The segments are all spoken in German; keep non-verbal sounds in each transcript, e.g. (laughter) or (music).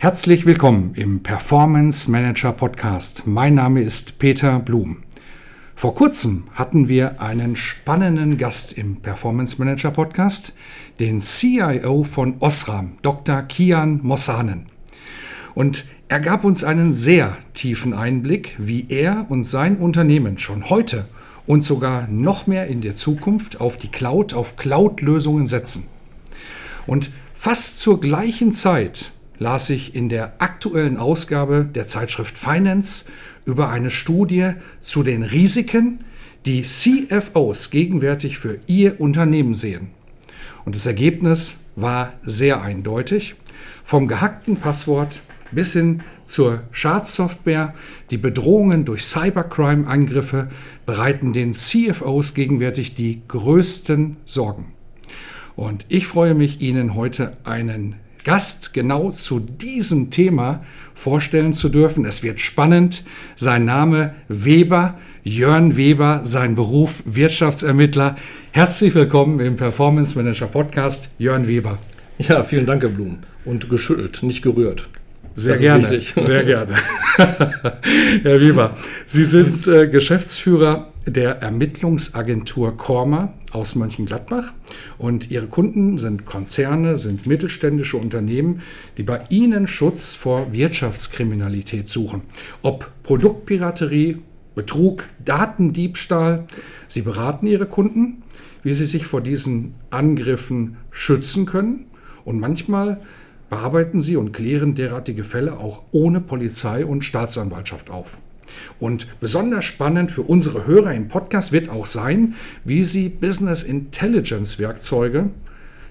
Herzlich willkommen im Performance Manager Podcast. Mein Name ist Peter Blum. Vor kurzem hatten wir einen spannenden Gast im Performance Manager Podcast, den CIO von Osram, Dr. Kian Mossanen. Und er gab uns einen sehr tiefen Einblick, wie er und sein Unternehmen schon heute und sogar noch mehr in der Zukunft auf die Cloud, auf Cloud-Lösungen setzen. Und fast zur gleichen Zeit las ich in der aktuellen Ausgabe der Zeitschrift Finance über eine Studie zu den Risiken, die CFOs gegenwärtig für ihr Unternehmen sehen. Und das Ergebnis war sehr eindeutig. Vom gehackten Passwort bis hin zur Schadsoftware, die Bedrohungen durch Cybercrime-Angriffe bereiten den CFOs gegenwärtig die größten Sorgen. Und ich freue mich, Ihnen heute einen Gast genau zu diesem Thema vorstellen zu dürfen. Es wird spannend. Sein Name Weber, Jörn Weber, sein Beruf Wirtschaftsermittler. Herzlich willkommen im Performance Manager Podcast, Jörn Weber. Ja, vielen Dank, Herr Blum. Und geschüttelt, nicht gerührt. Sehr das gerne, sehr gerne. (laughs) Herr Weber, Sie sind äh, Geschäftsführer der Ermittlungsagentur Korma aus Mönchengladbach. Und ihre Kunden sind Konzerne, sind mittelständische Unternehmen, die bei ihnen Schutz vor Wirtschaftskriminalität suchen. Ob Produktpiraterie, Betrug, Datendiebstahl. Sie beraten ihre Kunden, wie sie sich vor diesen Angriffen schützen können. Und manchmal bearbeiten sie und klären derartige Fälle auch ohne Polizei und Staatsanwaltschaft auf. Und besonders spannend für unsere Hörer im Podcast wird auch sein, wie sie Business Intelligence Werkzeuge,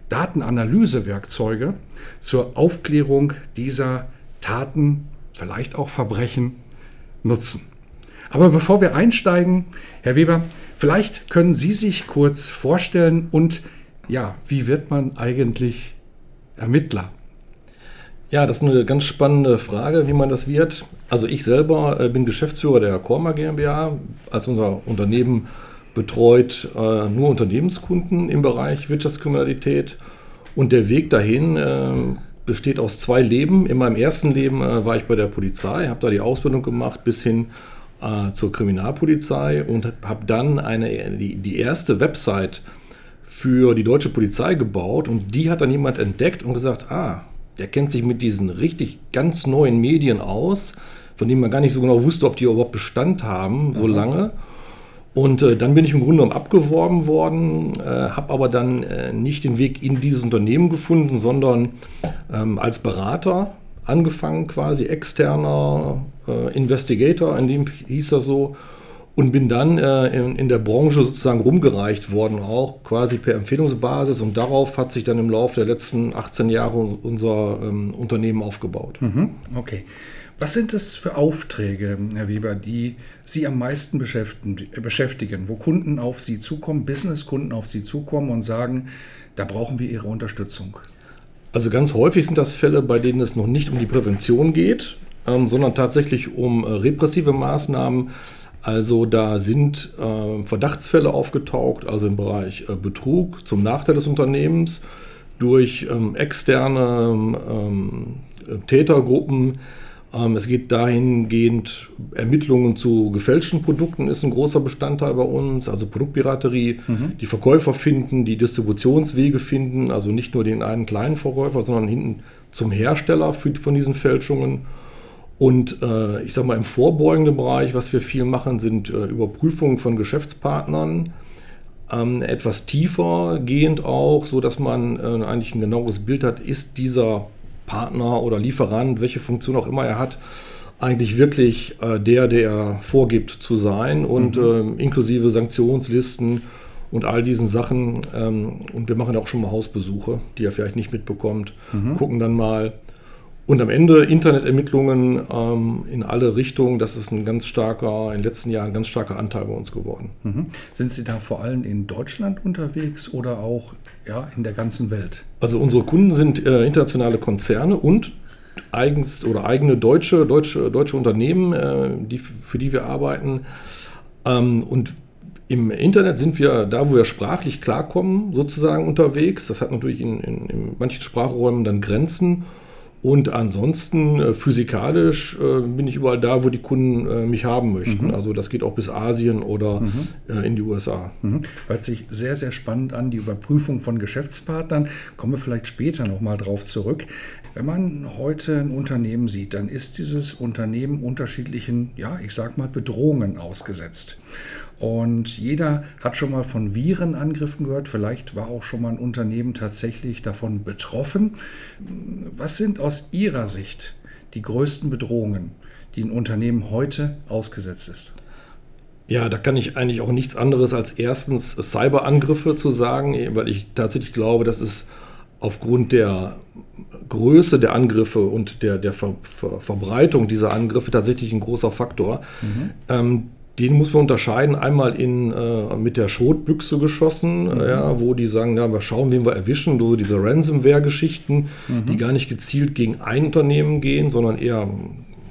Datenanalyse Werkzeuge zur Aufklärung dieser Taten, vielleicht auch Verbrechen nutzen. Aber bevor wir einsteigen, Herr Weber, vielleicht können Sie sich kurz vorstellen und ja, wie wird man eigentlich Ermittler? Ja, das ist eine ganz spannende Frage, wie man das wird. Also ich selber äh, bin Geschäftsführer der Korma GmbH. Als unser Unternehmen betreut äh, nur Unternehmenskunden im Bereich Wirtschaftskriminalität. Und der Weg dahin äh, besteht aus zwei Leben. In meinem ersten Leben war ich bei der Polizei, habe da die Ausbildung gemacht bis hin zur Kriminalpolizei und habe dann eine, die erste Website für die deutsche Polizei gebaut. Und die hat dann jemand entdeckt und gesagt, ah, der kennt sich mit diesen richtig ganz neuen Medien aus, von denen man gar nicht so genau wusste, ob die überhaupt Bestand haben, so mhm. lange. Und äh, dann bin ich im Grunde genommen abgeworben worden, äh, habe aber dann äh, nicht den Weg in dieses Unternehmen gefunden, sondern ähm, als Berater angefangen, quasi externer äh, Investigator, in dem hieß das so, und bin dann äh, in, in, der Branche sozusagen rumgereicht worden, auch quasi per Empfehlungsbasis. Und darauf hat sich dann im Laufe der letzten 18 Jahre unser ähm, Unternehmen aufgebaut. Mhm, okay. Was sind das für Aufträge, Herr Weber, die Sie am meisten beschäftigen, wo Kunden auf Sie zukommen, Businesskunden auf Sie zukommen und sagen, da brauchen wir Ihre Unterstützung? Also ganz häufig sind das Fälle, bei denen es noch nicht um die Prävention geht, ähm, sondern tatsächlich um äh, repressive Maßnahmen, also da sind äh, Verdachtsfälle aufgetaucht, also im Bereich äh, Betrug zum Nachteil des Unternehmens durch ähm, externe ähm, Tätergruppen. Ähm, es geht dahingehend, Ermittlungen zu gefälschten Produkten ist ein großer Bestandteil bei uns, also Produktpiraterie, mhm. die Verkäufer finden, die Distributionswege finden, also nicht nur den einen kleinen Verkäufer, sondern hinten zum Hersteller von diesen Fälschungen. Und äh, ich sage mal, im vorbeugenden Bereich, was wir viel machen, sind äh, Überprüfungen von Geschäftspartnern. Ähm, etwas tiefer gehend auch, so dass man äh, eigentlich ein genaueres Bild hat, ist dieser Partner oder Lieferant, welche Funktion auch immer er hat, eigentlich wirklich äh, der, der er vorgibt zu sein und mhm. Ähm, inklusive Sanktionslisten und all diesen Sachen. Ähm, und wir machen auch schon mal Hausbesuche, die er vielleicht nicht mitbekommt, mhm. gucken dann mal. Und am Ende Internetermittlungen ähm, in alle Richtungen, das ist ein ganz starker, in den letzten Jahren ein ganz starker Anteil bei uns geworden. Mhm. Sind Sie da vor allem in Deutschland unterwegs oder auch ja, in der ganzen Welt? Also unsere Kunden sind äh, internationale Konzerne und eigens oder eigene deutsche, deutsche, deutsche Unternehmen, äh, die, für die wir arbeiten. Ähm, und im Internet sind wir da, wo wir sprachlich klarkommen, sozusagen unterwegs. Das hat natürlich in, in, in manchen Sprachräumen dann Grenzen. Und ansonsten äh, physikalisch äh, bin ich überall da, wo die Kunden äh, mich haben möchten. Mhm. Also das geht auch bis Asien oder mhm. In die USA. Mhm. Hört sich sehr, sehr spannend an, die Überprüfung von Geschäftspartnern. Kommen wir vielleicht später nochmal drauf zurück. Wenn man heute ein Unternehmen sieht, dann ist dieses Unternehmen unterschiedlichen, ja, ich sag mal, Bedrohungen ausgesetzt. Und jeder hat schon mal von Virenangriffen gehört. Vielleicht war auch schon mal ein Unternehmen tatsächlich davon betroffen. Was sind aus Ihrer Sicht die größten Bedrohungen, die ein Unternehmen heute ausgesetzt ist? Ja, da kann ich eigentlich auch nichts anderes als erstens Cyberangriffe zu sagen, weil ich tatsächlich glaube, dass es aufgrund der Größe der Angriffe und der, der Ver, Ver, Verbreitung dieser Angriffe tatsächlich ein großer Faktor. Mhm. Ähm, den muss man unterscheiden. Einmal in, äh, mit der Schrotbüchse geschossen, mhm. ja, wo die sagen, ja, wir schauen, wen wir erwischen. So diese Ransomware-Geschichten, mhm. die gar nicht gezielt gegen ein Unternehmen gehen, sondern eher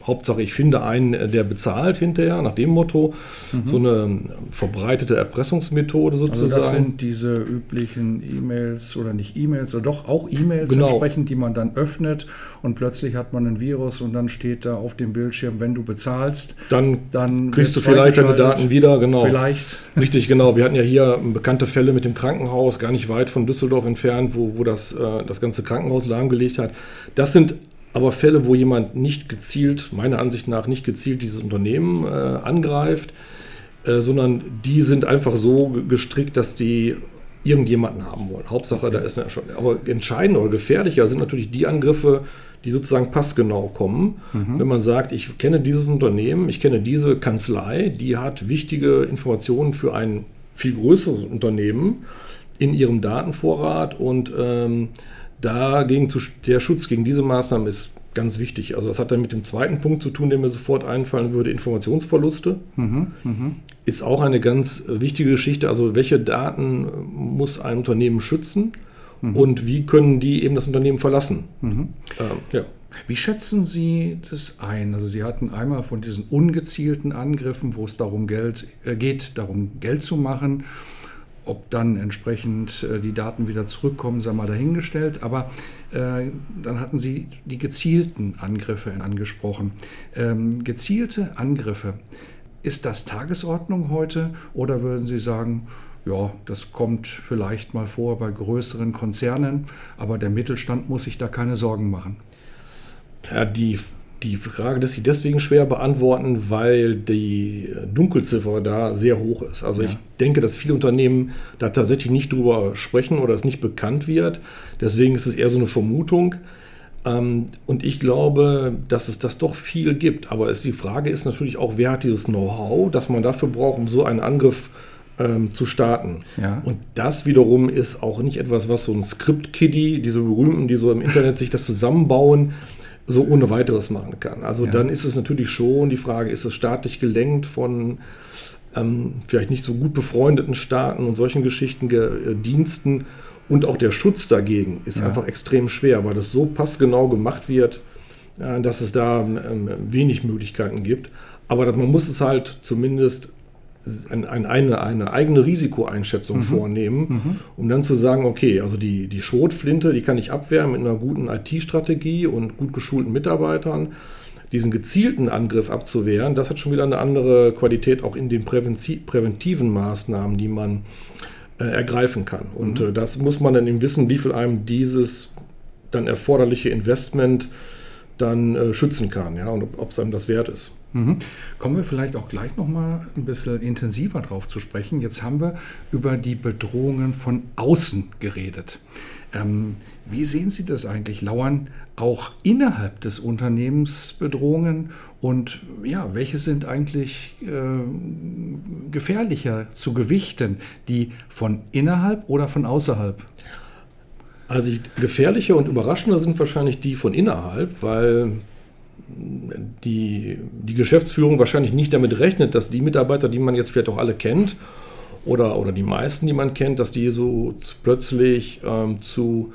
Hauptsache, ich finde einen, äh, der bezahlt hinterher, nach dem Motto. Mhm. So eine verbreitete Erpressungsmethode sozusagen. Also das sind diese üblichen E-Mails oder nicht E-Mails, oder doch auch E-Mails genau. entsprechend, die man dann öffnet und plötzlich hat man ein Virus und dann steht da auf dem Bildschirm, wenn du bezahlst, dann, dann kriegst du vielleicht deine Daten wieder. Genau. Vielleicht. Richtig, genau. Wir hatten ja hier bekannte Fälle mit dem Krankenhaus, gar nicht weit von Düsseldorf entfernt, wo, wo das, äh, das ganze Krankenhaus lahmgelegt hat. Das sind aber Fälle, wo jemand nicht gezielt, meiner Ansicht nach nicht gezielt dieses Unternehmen äh, angreift, äh, sondern die sind einfach so gestrickt, dass die irgendjemanden haben wollen. Hauptsache, da ist eine schon. Aber entscheidend oder gefährlicher sind natürlich die Angriffe, die sozusagen passgenau kommen. Mhm. Wenn man sagt, ich kenne dieses Unternehmen, ich kenne diese Kanzlei, die hat wichtige Informationen für ein viel größeres Unternehmen in ihrem Datenvorrat und ähm, dagegen zu, der Schutz gegen diese Maßnahmen ist ganz wichtig. Also das hat dann mit dem zweiten Punkt zu tun, der mir sofort einfallen würde, Informationsverluste. Mhm, mh. Ist auch eine ganz wichtige Geschichte. Also welche Daten muss ein Unternehmen schützen mhm. und wie können die eben das Unternehmen verlassen? Mhm. Ähm, ja. Wie schätzen Sie das ein? Also Sie hatten einmal von diesen ungezielten Angriffen, wo es darum Geld, äh, geht, darum Geld zu machen ob dann entsprechend äh, die Daten wieder zurückkommen, sei mal dahingestellt. Aber äh, dann hatten Sie die gezielten Angriffe angesprochen. Ähm, gezielte Angriffe, ist das Tagesordnung heute oder würden Sie sagen, ja, das kommt vielleicht mal vor bei größeren Konzernen, aber der Mittelstand muss sich da keine Sorgen machen? Ja, die die Frage lässt sich deswegen schwer beantworten, weil die Dunkelziffer da sehr hoch ist. Also ja. ich denke, dass viele Unternehmen da tatsächlich nicht drüber sprechen oder es nicht bekannt wird. Deswegen ist es eher so eine Vermutung. Ähm, und ich glaube, dass es das doch viel gibt. Aber die Frage ist natürlich auch, wer hat dieses Know-how, das man dafür braucht, um so einen Angriff ähm, zu starten. Ja. Und das wiederum ist auch nicht etwas, was so ein Script-Kiddie, diese berühmten, die so im Internet sich das zusammenbauen, so ohne weiteres machen kann. Also ja. dann ist es natürlich schon die Frage, ist es staatlich gelenkt von ähm, vielleicht nicht so gut befreundeten Staaten und solchen Geschichten, äh, Diensten und auch der Schutz dagegen ist ja. einfach extrem schwer, weil das so passgenau gemacht wird, äh, dass es da ähm, wenig Möglichkeiten gibt. Aber man muss es halt zumindest eine, eine, eine eigene Risikoeinschätzung mhm. vornehmen, mhm. um dann zu sagen, okay, also die, die Schrotflinte, die kann ich abwehren mit einer guten IT-Strategie und gut geschulten Mitarbeitern. Diesen gezielten Angriff abzuwehren, das hat schon wieder eine andere Qualität auch in den präventiven Maßnahmen, die man äh, ergreifen kann. Und mhm. äh, das muss man dann eben wissen, wie viel einem dieses dann erforderliche Investment dann äh, schützen kann, ja, und ob es einem das wert ist. Mhm. Kommen wir vielleicht auch gleich noch mal ein bisschen intensiver drauf zu sprechen. Jetzt haben wir über die Bedrohungen von außen geredet. Ähm, wie sehen Sie das eigentlich? Lauern auch innerhalb des Unternehmens Bedrohungen? Und ja, welche sind eigentlich äh, gefährlicher zu gewichten? Die von innerhalb oder von außerhalb? Also gefährlicher und überraschender sind wahrscheinlich die von innerhalb, weil die, die Geschäftsführung wahrscheinlich nicht damit rechnet, dass die Mitarbeiter, die man jetzt vielleicht auch alle kennt, oder, oder die meisten, die man kennt, dass die so plötzlich ähm, zu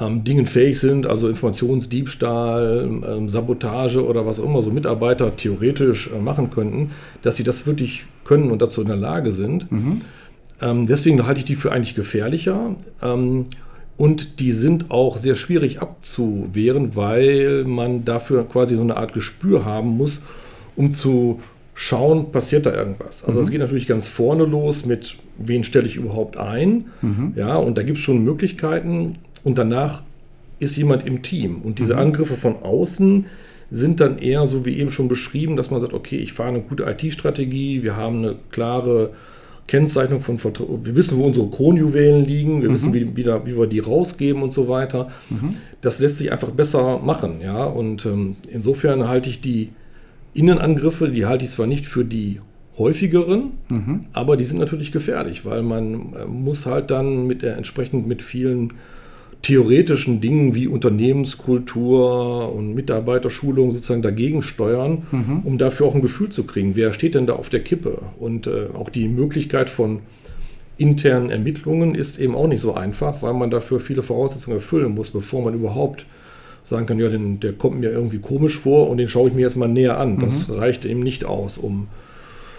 ähm, Dingen fähig sind, also Informationsdiebstahl, ähm, Sabotage oder was auch immer so Mitarbeiter theoretisch äh, machen könnten, dass sie das wirklich können und dazu in der Lage sind. Mhm. Ähm, deswegen halte ich die für eigentlich gefährlicher. Und die sind auch sehr schwierig abzuwehren, weil man dafür quasi so eine Art Gespür haben muss, um zu schauen, passiert da irgendwas. Also es mhm. geht natürlich ganz vorne los mit, wen stelle ich überhaupt ein. Mhm. Ja, und da gibt es schon Möglichkeiten. Und danach ist jemand im Team. Und diese mhm. Angriffe von außen sind dann eher so wie eben schon beschrieben, dass man sagt, okay, ich fahre eine gute IT-Strategie, wir haben eine klare Kennzeichnung von Vertrauen. Wir wissen, wo unsere Kronjuwelen liegen, wir mhm. wissen, wie, wie, da, wie, wir die rausgeben und so weiter. Mhm. Das lässt sich einfach besser machen. Ja? Und ähm, insofern halte ich die Innenangriffe, die halte ich zwar nicht für die häufigeren, mhm. aber die sind natürlich gefährlich, weil man äh, muss halt dann mit der, entsprechend mit vielen theoretischen Dingen wie Unternehmenskultur und Mitarbeiterschulung sozusagen dagegen steuern, mhm. um dafür auch ein Gefühl zu kriegen, wer steht denn da auf der Kippe. Und äh, auch die Möglichkeit von internen Ermittlungen ist eben auch nicht so einfach, weil man dafür viele Voraussetzungen erfüllen muss, bevor man überhaupt sagen kann, ja, den, der kommt mir irgendwie komisch vor und den schaue ich mir erstmal näher an. Das mhm. reicht eben nicht aus, um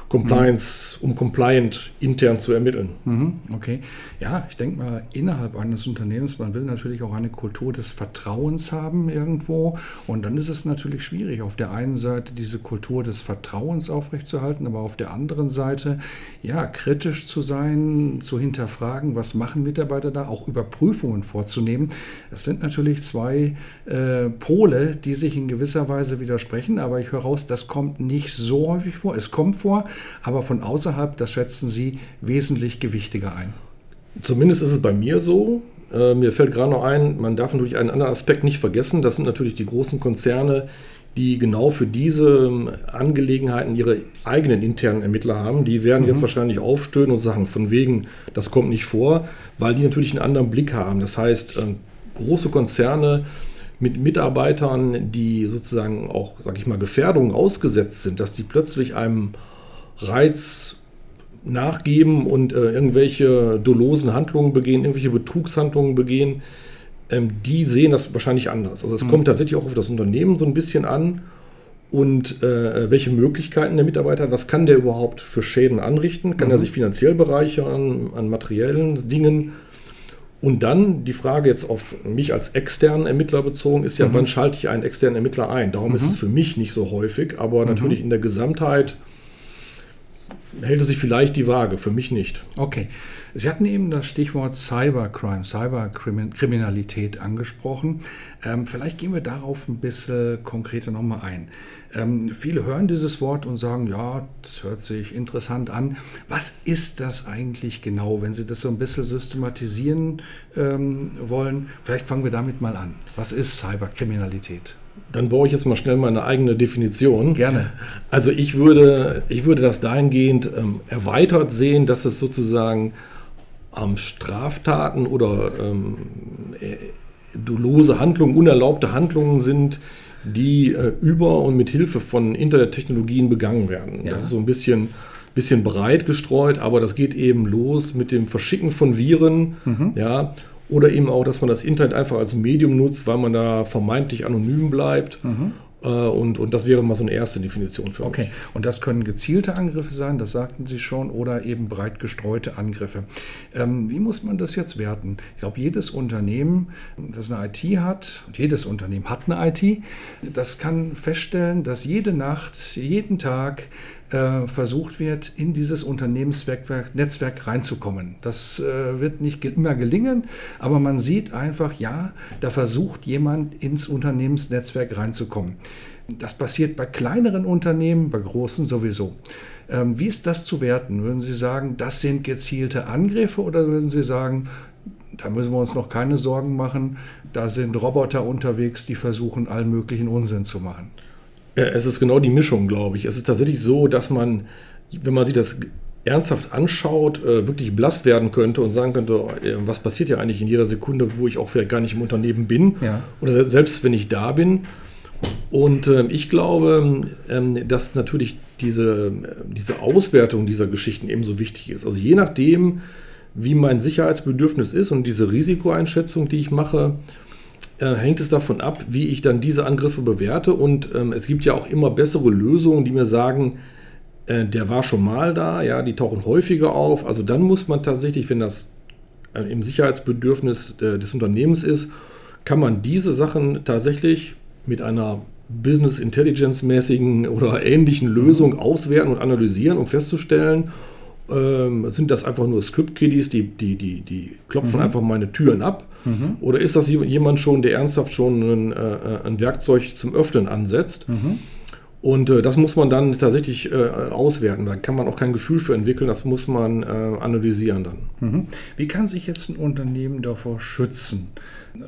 Compliance, mhm. um compliant intern zu ermitteln. Mhm, okay. Ja, ich denke mal, innerhalb eines Unternehmens, man will natürlich auch eine Kultur des Vertrauens haben irgendwo. Und dann ist es natürlich schwierig, auf der einen Seite diese Kultur des Vertrauens aufrechtzuerhalten, aber auf der anderen Seite, ja, kritisch zu sein, zu hinterfragen, was machen Mitarbeiter da, auch Überprüfungen vorzunehmen. Das sind natürlich zwei äh, Pole, die sich in gewisser Weise widersprechen, aber ich höre raus, das kommt nicht so häufig vor. Es kommt vor, aber von außerhalb, das schätzen Sie wesentlich gewichtiger ein. Zumindest ist es bei mir so. Äh, mir fällt gerade noch ein, man darf natürlich einen anderen Aspekt nicht vergessen. Das sind natürlich die großen Konzerne, die genau für diese ähm, Angelegenheiten ihre eigenen internen Ermittler haben. Die werden mhm. jetzt wahrscheinlich aufstöhnen und sagen, von wegen, das kommt nicht vor, weil die natürlich einen anderen Blick haben. Das heißt, äh, große Konzerne mit Mitarbeitern, die sozusagen auch, sag ich mal, Gefährdungen ausgesetzt sind, dass die plötzlich einem Reiz nachgeben und äh, irgendwelche dolosen Handlungen begehen, irgendwelche Betrugshandlungen begehen, ähm, die sehen das wahrscheinlich anders. Also es mhm. kommt tatsächlich auch auf das Unternehmen so ein bisschen an und äh, welche Möglichkeiten der Mitarbeiter hat, was kann der überhaupt für Schäden anrichten, kann mhm. er sich finanziell bereichern an materiellen Dingen. Und dann die Frage jetzt auf mich als externen Ermittler bezogen ist ja, mhm. wann schalte ich einen externen Ermittler ein? Darum ist mhm. es für mich nicht so häufig, aber mhm. natürlich in der Gesamtheit hält es sich vielleicht die Waage, für mich nicht. Okay. Sie hatten eben das Stichwort Cybercrime, Cyberkriminalität angesprochen. Ähm, vielleicht gehen wir darauf ein bisschen konkreter nochmal ein. Ähm, viele hören dieses Wort und sagen, ja, das hört sich interessant an. Was ist das eigentlich genau, wenn Sie das so ein bisschen systematisieren ähm, wollen? Vielleicht fangen wir damit mal an. Was ist Cyberkriminalität? Dann baue ich jetzt mal schnell meine eigene Definition. Gerne. Also ich würde, ich würde das dahingehend ähm, erweitert sehen, dass es sozusagen ähm, Straftaten oder ähm, äh, dolose Handlungen, unerlaubte Handlungen sind, die äh, über und mit Hilfe von Internettechnologien begangen werden. Ja. Das ist so ein bisschen, bisschen breit gestreut, aber das geht eben los mit dem Verschicken von Viren, mhm. ja, oder eben auch, dass man das Internet einfach als Medium nutzt, weil man da vermeintlich anonym bleibt. Mhm. Äh, und, und das wäre mal so eine erste Definition für Okay, und das können gezielte Angriffe sein, das sagten Sie schon, oder eben breit gestreute Angriffe. Ähm, wie muss man das jetzt werten? Ich glaube, jedes Unternehmen, das eine IT hat, und jedes Unternehmen hat eine IT, das kann feststellen, dass jede Nacht, jeden Tag äh, versucht wird, in dieses Unternehmensnetzwerk Netzwerk reinzukommen. Das äh, wird nicht immer gelingen, aber man sieht einfach, ja, da versucht jemand ins Unternehmensnetzwerk reinzukommen. Das passiert bei kleineren Unternehmen, bei großen sowieso. Ähm, wie ist das zu werten? Würden Sie sagen, das sind gezielte Angriffe oder würden Sie sagen, da müssen wir uns noch keine Sorgen machen, da sind Roboter unterwegs, die versuchen, allen möglichen Unsinn zu machen? Es ist genau die Mischung, glaube ich. Es ist tatsächlich so, dass man, wenn man sich das ernsthaft anschaut, äh, wirklich blass werden könnte und sagen könnte, äh, was passiert ja eigentlich in jeder Sekunde, wo ich auch vielleicht gar nicht im Unternehmen bin ja. oder selbst wenn ich da bin. Und äh, ich glaube, ähm, dass natürlich diese, diese Auswertung dieser Geschichten ebenso wichtig ist. Also je nachdem, wie mein Sicherheitsbedürfnis ist und diese Risikoeinschätzung, die ich mache, äh, hängt es davon ab, wie ich dann diese Angriffe bewerte. Und ähm, es gibt ja auch immer bessere Lösungen, die mir sagen, äh, der war schon mal da, ja, die tauchen häufiger auf. Also dann muss man tatsächlich, wenn das äh, im Sicherheitsbedürfnis äh, des Unternehmens ist, kann man diese Sachen tatsächlich mit einer Business Intelligence mäßigen oder ähnlichen Lösung mhm. auswerten und analysieren, um festzustellen, ähm, sind das einfach nur Script-Kiddies, die, die, die, die klopfen mhm. einfach meine Türen ab? Mhm. Oder ist das jemand schon, der ernsthaft schon ein, äh, ein Werkzeug zum Öffnen ansetzt? Mhm. Und äh, das muss man dann tatsächlich äh, auswerten. Da kann man auch kein Gefühl für entwickeln. Das muss man äh, analysieren dann. Mhm. Wie kann sich jetzt ein Unternehmen davor schützen?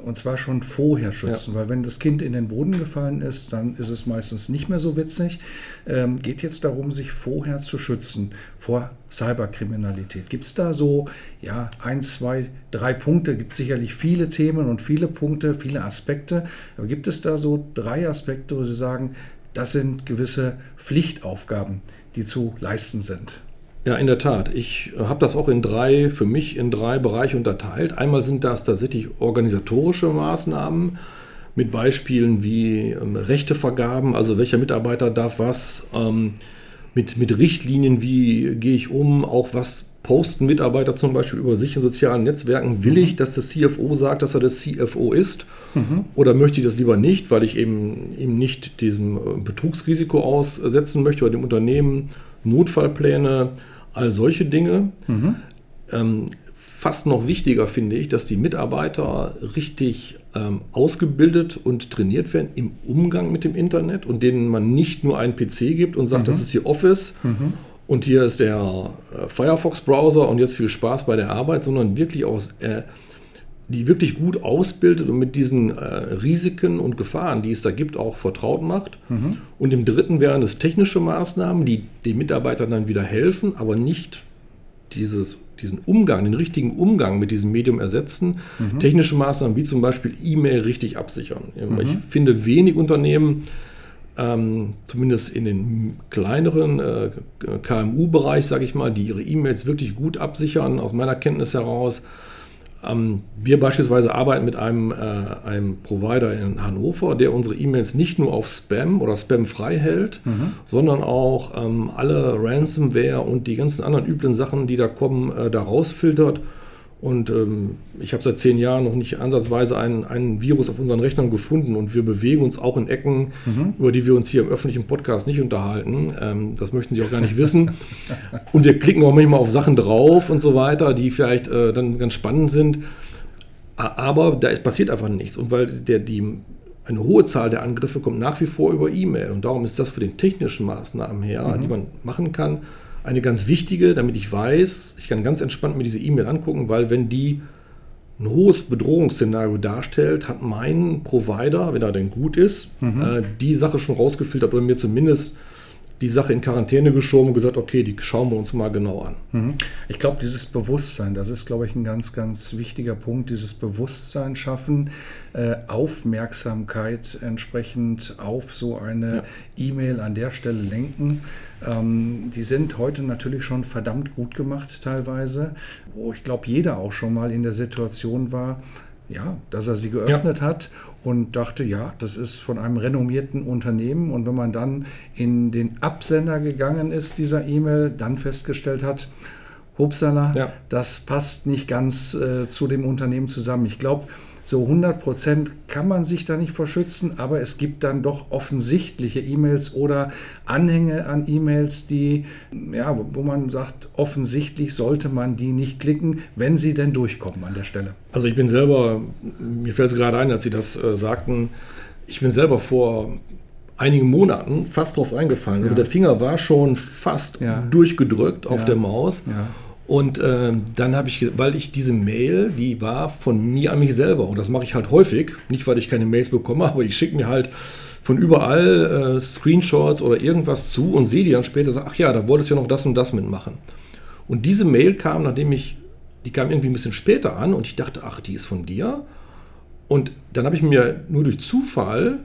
Und zwar schon vorher schützen, ja. weil wenn das Kind in den Boden gefallen ist, dann ist es meistens nicht mehr so witzig. Ähm, geht jetzt darum, sich vorher zu schützen vor Cyberkriminalität. Gibt es da so, ja, ein, zwei, drei Punkte? Gibt sicherlich viele Themen und viele Punkte, viele Aspekte. Aber gibt es da so drei Aspekte, wo Sie sagen, das sind gewisse Pflichtaufgaben, die zu leisten sind. Ja, in der Tat. Ich habe das auch in drei, für mich in drei Bereiche unterteilt. Einmal sind das tatsächlich organisatorische Maßnahmen mit Beispielen wie ähm, Rechtevergaben, also welcher Mitarbeiter darf was, ähm, mit, mit Richtlinien, wie gehe ich um, auch was posten Mitarbeiter zum Beispiel über sich in sozialen Netzwerken. Will mhm. ich, dass der CFO sagt, dass er der CFO ist? Mhm. Oder möchte ich das lieber nicht, weil ich eben ihm nicht diesem äh, Betrugsrisiko aussetzen möchte oder dem Unternehmen Notfallpläne, all solche Dinge. Mhm. Ähm, fast noch wichtiger finde ich, dass die Mitarbeiter richtig ähm, ausgebildet und trainiert werden im Umgang mit dem Internet und denen man nicht nur einen PC gibt und sagt, mhm. das ist hier Office mhm und hier ist der äh, Firefox-Browser und jetzt viel Spaß bei der Arbeit, sondern wirklich aus, äh, die wirklich gut ausbildet und mit diesen äh, Risiken und Gefahren, die es da gibt, auch vertraut macht. Mhm. Und im dritten wären es technische Maßnahmen, die den Mitarbeitern dann wieder helfen, aber nicht dieses, diesen Umgang, den richtigen Umgang mit diesem Medium ersetzen. Mhm. Technische Maßnahmen wie zum Beispiel E-Mail richtig absichern. Mhm. Ich finde wenig Unternehmen, ähm, zumindest in den kleineren äh, KMU-Bereich, sage ich mal, die ihre E-Mails wirklich gut absichern, aus meiner Kenntnis heraus. Ähm, wir beispielsweise arbeiten mit einem, äh, einem Provider in Hannover, der unsere E-Mails nicht nur auf Spam oder Spam frei hält, mhm. sondern auch ähm, alle Ransomware und die ganzen anderen üblen Sachen, die da kommen, äh, da rausfiltert und ähm, ich habe seit zehn Jahren noch nicht ansatzweise einen, einen Virus auf unseren Rechnern gefunden und wir bewegen uns auch in Ecken, mhm. über die wir uns hier im öffentlichen Podcast nicht unterhalten. Ähm, das möchten Sie auch gar nicht wissen. (laughs) Und wir klicken auch manchmal auf Sachen drauf und so weiter, die vielleicht äh, dann ganz spannend sind. Aber da ist, passiert einfach nichts. Und weil der, die, eine hohe Zahl der Angriffe kommt nach wie vor über E-Mail. Und darum ist das für den technischen Maßnahmen her, mhm. die man machen kann, eine ganz wichtige, damit ich weiß, ich kann ganz entspannt mir diese E-Mail angucken, weil wenn die ein hohes Bedrohungsszenario darstellt, hat mein Provider, wenn er denn gut ist, mhm. äh, die Sache schon rausgefiltert oder mir zumindest die Sache in Quarantäne geschoben und gesagt, okay, die schauen wir uns mal genau an. Mhm. Ich glaube, dieses Bewusstsein, das ist, glaube ich, ein ganz, ganz wichtiger Punkt, dieses Bewusstsein schaffen, äh, Aufmerksamkeit entsprechend auf so eine ja. E-Mail an der Stelle lenken. Ähm, die sind heute natürlich schon verdammt gut gemacht teilweise, wo ich glaube, jeder auch schon mal in der Situation war, ja, dass er sie geöffnet ja. hat und dachte, ja, das ist von einem renommierten Unternehmen. Und wenn man dann in den Absender gegangen ist, dieser E-Mail, dann festgestellt hat, Hupsala, ja. das passt nicht ganz äh, zu dem Unternehmen zusammen. Ich glaube, so 100% kann man sich da nicht verschützen, aber es gibt dann doch offensichtliche E-Mails oder Anhänge an E-Mails, die, ja, wo man sagt, offensichtlich sollte man die nicht klicken, wenn sie denn durchkommen an der Stelle. Also ich bin selber, mir fällt es gerade ein, als Sie das äh, sagten, ich bin selber vor einigen Monaten fast drauf reingefallen. Also ja. der Finger war schon fast ja. durchgedrückt auf ja. der Maus. Und äh, dann habe ich, weil ich diese Mail, die war von mir an mich selber. Und das mache ich halt häufig. Nicht, weil ich keine Mails bekomme, (laughs) aber ich schicke mir halt von überall äh, Screenshots oder irgendwas zu und sehe die dann später, sage, ach ja, da wolltest du ja noch das und das mitmachen. Und diese Mail kam, nachdem ich, die kam irgendwie ein bisschen später an und ich dachte, ach, die ist von dir. Und dann habe ich mir nur durch Zufall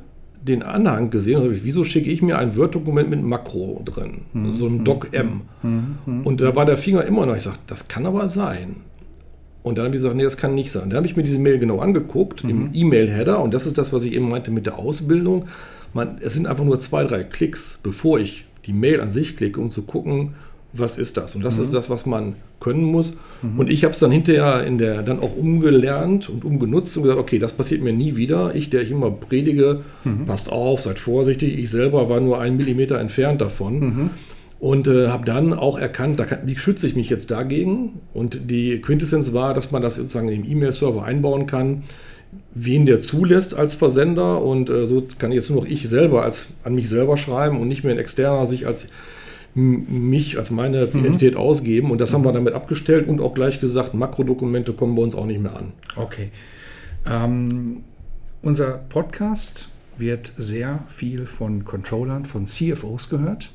den Anhang gesehen und habe ich, wieso schicke ich mir ein Word-Dokument mit Makro drin? Mhm. So ein Doc-M. Mhm. mhm. Und da war der Finger immer noch. Ich sagte, das kann aber sein. Und dann habe ich gesagt, nee, das kann nicht sein. Dann habe ich mir diese Mail genau angeguckt mhm. im E-Mail-Header und das ist das, was ich eben meinte mit der Ausbildung. Man, es sind einfach nur zwei, drei Klicks, bevor ich die Mail an sich klicke, um zu gucken, was ist das? Und das mhm. ist das, was man können muss. Mhm. Und ich habe es dann hinterher in der, dann auch umgelernt und umgenutzt und gesagt, okay, das passiert mir nie wieder. Ich, der ich immer predige, mhm. passt auf, seid vorsichtig. Ich selber war nur einen Millimeter entfernt davon. Mhm. Und äh, habe dann auch erkannt, da kann, wie schütze ich mich jetzt dagegen? Und die Quintessenz war, dass man das sozusagen im E-Mail-Server einbauen kann, wen der zulässt als Versender. Und äh, so kann jetzt nur noch ich selber als, an mich selber schreiben und nicht mehr ein externer sich als mich als meine mhm. Identität mhm. ausgeben. Und das haben wir damit abgestellt und auch gleich gesagt, Makrodokumente kommen bei uns auch nicht mehr an. Okay. Ähm, unser Podcast wird sehr viel von Controllern, von CFOs gehört.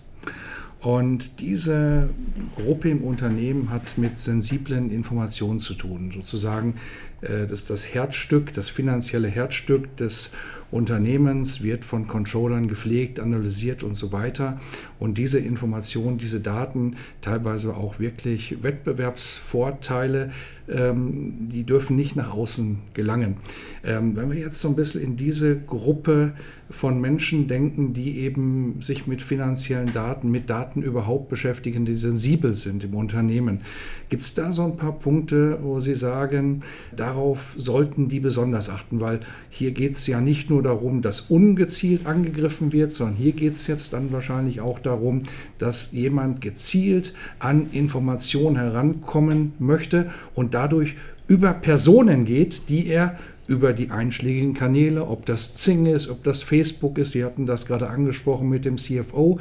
Und diese Gruppe im Unternehmen hat mit sensiblen Informationen zu tun. Sozusagen, äh, das ist das Herzstück, das finanzielle Herzstück des Unternehmens wird von Controllern gepflegt, analysiert und so weiter. Und diese Informationen, diese Daten, teilweise auch wirklich Wettbewerbsvorteile, ähm, die dürfen nicht nach außen gelangen. Ähm, wenn wir jetzt so ein bisschen in diese Gruppe von Menschen denken, die eben sich mit finanziellen Daten, mit Daten überhaupt beschäftigen, die sensibel sind im Unternehmen, gibt es da so ein paar Punkte, wo Sie sagen, darauf sollten die besonders achten, weil hier geht es ja nicht nur darum, dass ungezielt angegriffen wird, sondern hier geht es jetzt dann wahrscheinlich auch darum, dass jemand gezielt an Informationen herankommen möchte und dadurch über Personen geht, die er über die einschlägigen Kanäle, ob das Zing ist, ob das Facebook ist. Sie hatten das gerade angesprochen mit dem CFO,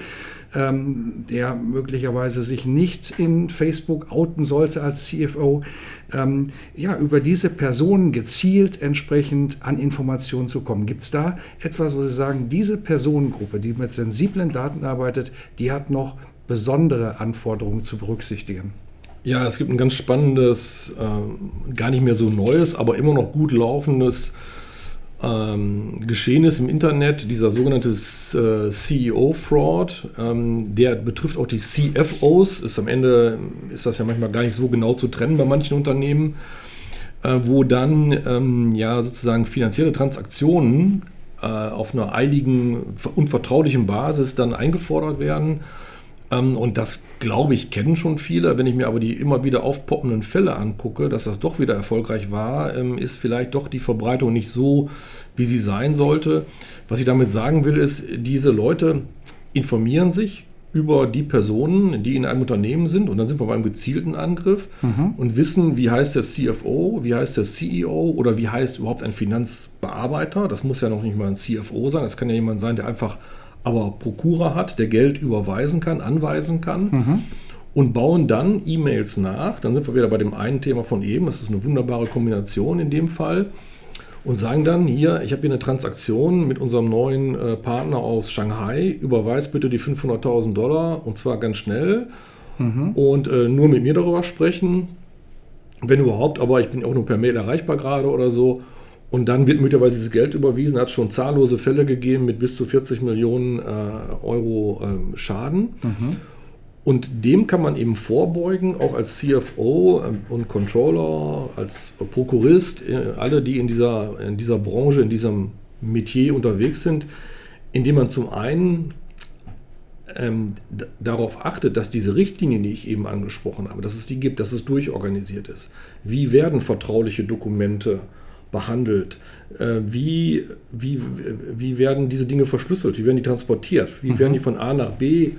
ähm, der möglicherweise sich nicht in Facebook outen sollte als CFO. Ähm, ja, über diese Personen gezielt entsprechend an Informationen zu kommen. Gibt es da etwas, wo Sie sagen, diese Personengruppe, die mit sensiblen Daten arbeitet, die hat noch besondere Anforderungen zu berücksichtigen? Ja, es gibt ein ganz spannendes, äh, gar nicht mehr so neues, aber immer noch gut laufendes ähm, Geschehnis im Internet, dieser sogenannte äh, CEO-Fraud. Ähm, der betrifft auch die CFOs. Ist am Ende ist das ja manchmal gar nicht so genau zu trennen bei manchen Unternehmen, äh, wo dann ähm, ja sozusagen finanzielle Transaktionen äh, auf einer eiligen und vertraulichen Basis dann eingefordert werden und das, glaube ich, kennen schon viele. Wenn ich mir aber die immer wieder aufpoppenden Fälle angucke, dass das doch wieder erfolgreich war, ähm, ist vielleicht doch die Verbreitung nicht so, wie sie sein sollte. Was ich damit sagen will, ist, diese Leute informieren sich über die Personen, die in einem Unternehmen sind. Und dann sind wir beim gezielten Angriff mhm. und wissen, wie heißt der CFO, wie heißt der CEO oder wie heißt überhaupt ein Finanzbearbeiter. Das muss ja noch nicht mal ein CFO sein. Das kann ja jemand sein, der einfach aber Prokura hat, der Geld überweisen kann, anweisen kann. Mhm. Und bauen dann E-Mails nach. Dann sind wir wieder bei dem einen Thema von eben. Das ist eine wunderbare Kombination in dem Fall. Und sagen dann hier, ich habe hier eine Transaktion mit unserem neuen äh, Partner aus Shanghai. Überweis bitte die 500.000 Dollar und zwar ganz schnell. Mhm. Und äh, nur mit mir darüber sprechen. Wenn überhaupt, aber ich bin auch nur per Mail erreichbar gerade oder so. Und dann wird möglicherweise dieses Geld überwiesen. Hat schon zahllose Fälle gegeben mit bis zu 40 Millionen äh, Euro äh, Schaden. Mhm. Und dem kann man eben vorbeugen, auch als CFO ähm, und Controller, als Prokurist, äh, alle, die in dieser, in dieser Branche, in diesem Metier unterwegs sind, indem man zum einen ähm, darauf achtet, dass diese Richtlinien, die ich eben angesprochen habe, dass es die gibt, dass es durchorganisiert ist. Wie werden vertrauliche Dokumente behandelt? Äh, wie, wie, wie werden diese Dinge verschlüsselt? Wie werden die transportiert? Wie mhm. werden die von A nach B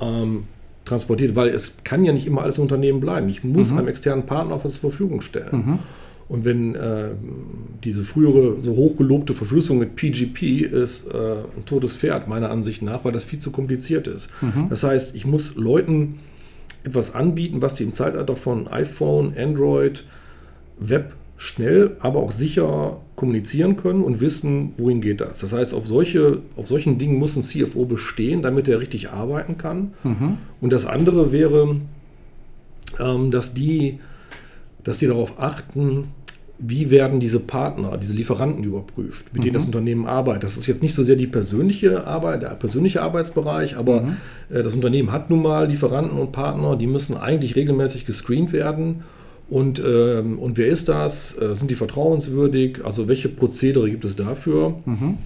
ähm, transportiert? Weil es kann ja nicht immer alles im Unternehmen bleiben. Ich muss mhm. einem externen Partner auch was zur Verfügung stellen. Mhm. Und wenn äh, diese frühere so hochgelobte Verschlüsselung mit PGP ist äh, ein totes Pferd, meiner Ansicht nach, weil das viel zu kompliziert ist. Mhm. Das heißt, ich muss Leuten etwas anbieten, was sie im Zeitalter von iPhone, Android, Web schnell, aber auch sicher kommunizieren können und wissen, wohin geht das. Das heißt, auf, solche, auf solchen Dingen muss ein CFO bestehen, damit er richtig arbeiten kann. Mhm. Und das andere wäre, ähm, dass die dass sie darauf achten, wie werden diese Partner, diese Lieferanten überprüft, mit mhm. denen das mhm. Unternehmen arbeitet. Das ist jetzt nicht so sehr die persönliche Arbeit, der persönliche Arbeitsbereich, aber mhm. äh, das Unternehmen hat nun mal Lieferanten und Partner, die müssen eigentlich regelmäßig gescreent werden. Und, ähm, und wer ist das? Äh, sind die vertrauenswürdig? Also welche Prozedere gibt es dafür? Mhm.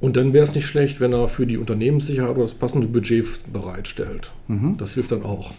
Und dann wäre es nicht schlecht, wenn er für die Unternehmenssicherheit das passende Budget bereitstellt. Mhm. Das hilft dann auch.